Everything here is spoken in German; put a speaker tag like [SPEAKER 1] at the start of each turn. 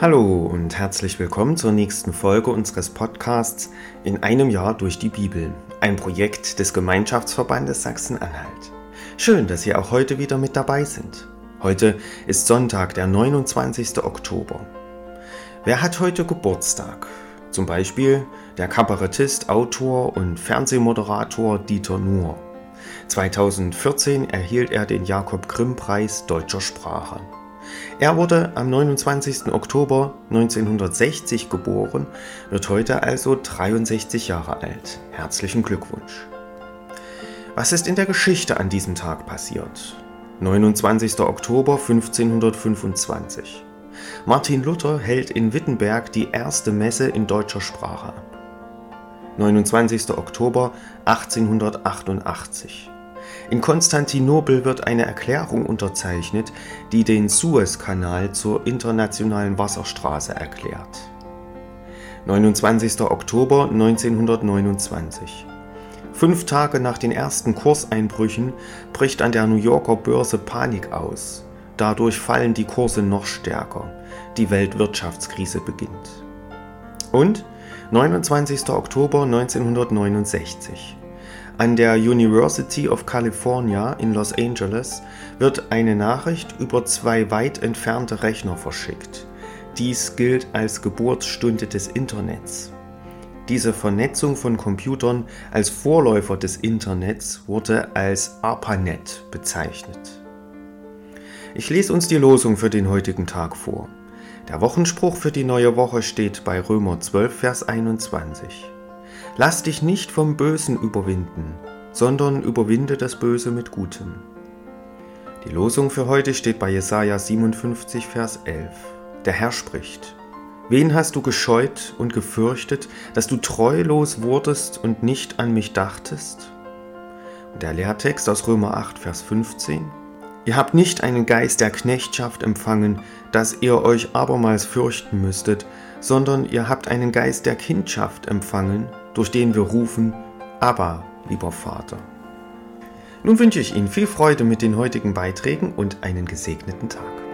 [SPEAKER 1] Hallo und herzlich willkommen zur nächsten Folge unseres Podcasts In einem Jahr durch die Bibel, ein Projekt des Gemeinschaftsverbandes Sachsen-Anhalt. Schön, dass Sie auch heute wieder mit dabei sind. Heute ist Sonntag, der 29. Oktober. Wer hat heute Geburtstag? Zum Beispiel der Kabarettist, Autor und Fernsehmoderator Dieter Nuhr. 2014 erhielt er den Jakob Grimm Preis deutscher Sprache. Er wurde am 29. Oktober 1960 geboren, wird heute also 63 Jahre alt. Herzlichen Glückwunsch. Was ist in der Geschichte an diesem Tag passiert? 29. Oktober 1525. Martin Luther hält in Wittenberg die erste Messe in deutscher Sprache ab. 29. Oktober 1888. In Konstantinopel wird eine Erklärung unterzeichnet, die den Suezkanal zur internationalen Wasserstraße erklärt. 29. Oktober 1929. Fünf Tage nach den ersten Kurseinbrüchen bricht an der New Yorker Börse Panik aus. Dadurch fallen die Kurse noch stärker. Die Weltwirtschaftskrise beginnt. Und 29. Oktober 1969. An der University of California in Los Angeles wird eine Nachricht über zwei weit entfernte Rechner verschickt. Dies gilt als Geburtsstunde des Internets. Diese Vernetzung von Computern als Vorläufer des Internets wurde als ARPANET bezeichnet. Ich lese uns die Losung für den heutigen Tag vor. Der Wochenspruch für die neue Woche steht bei Römer 12, Vers 21. Lass dich nicht vom Bösen überwinden, sondern überwinde das Böse mit Gutem. Die Losung für heute steht bei Jesaja 57, Vers 11. Der Herr spricht: Wen hast du gescheut und gefürchtet, dass du treulos wurdest und nicht an mich dachtest? Und der Lehrtext aus Römer 8, Vers 15. Ihr habt nicht einen Geist der Knechtschaft empfangen, dass ihr euch abermals fürchten müsstet, sondern ihr habt einen Geist der Kindschaft empfangen, durch den wir rufen, aber, lieber Vater. Nun wünsche ich Ihnen viel Freude mit den heutigen Beiträgen und einen gesegneten Tag.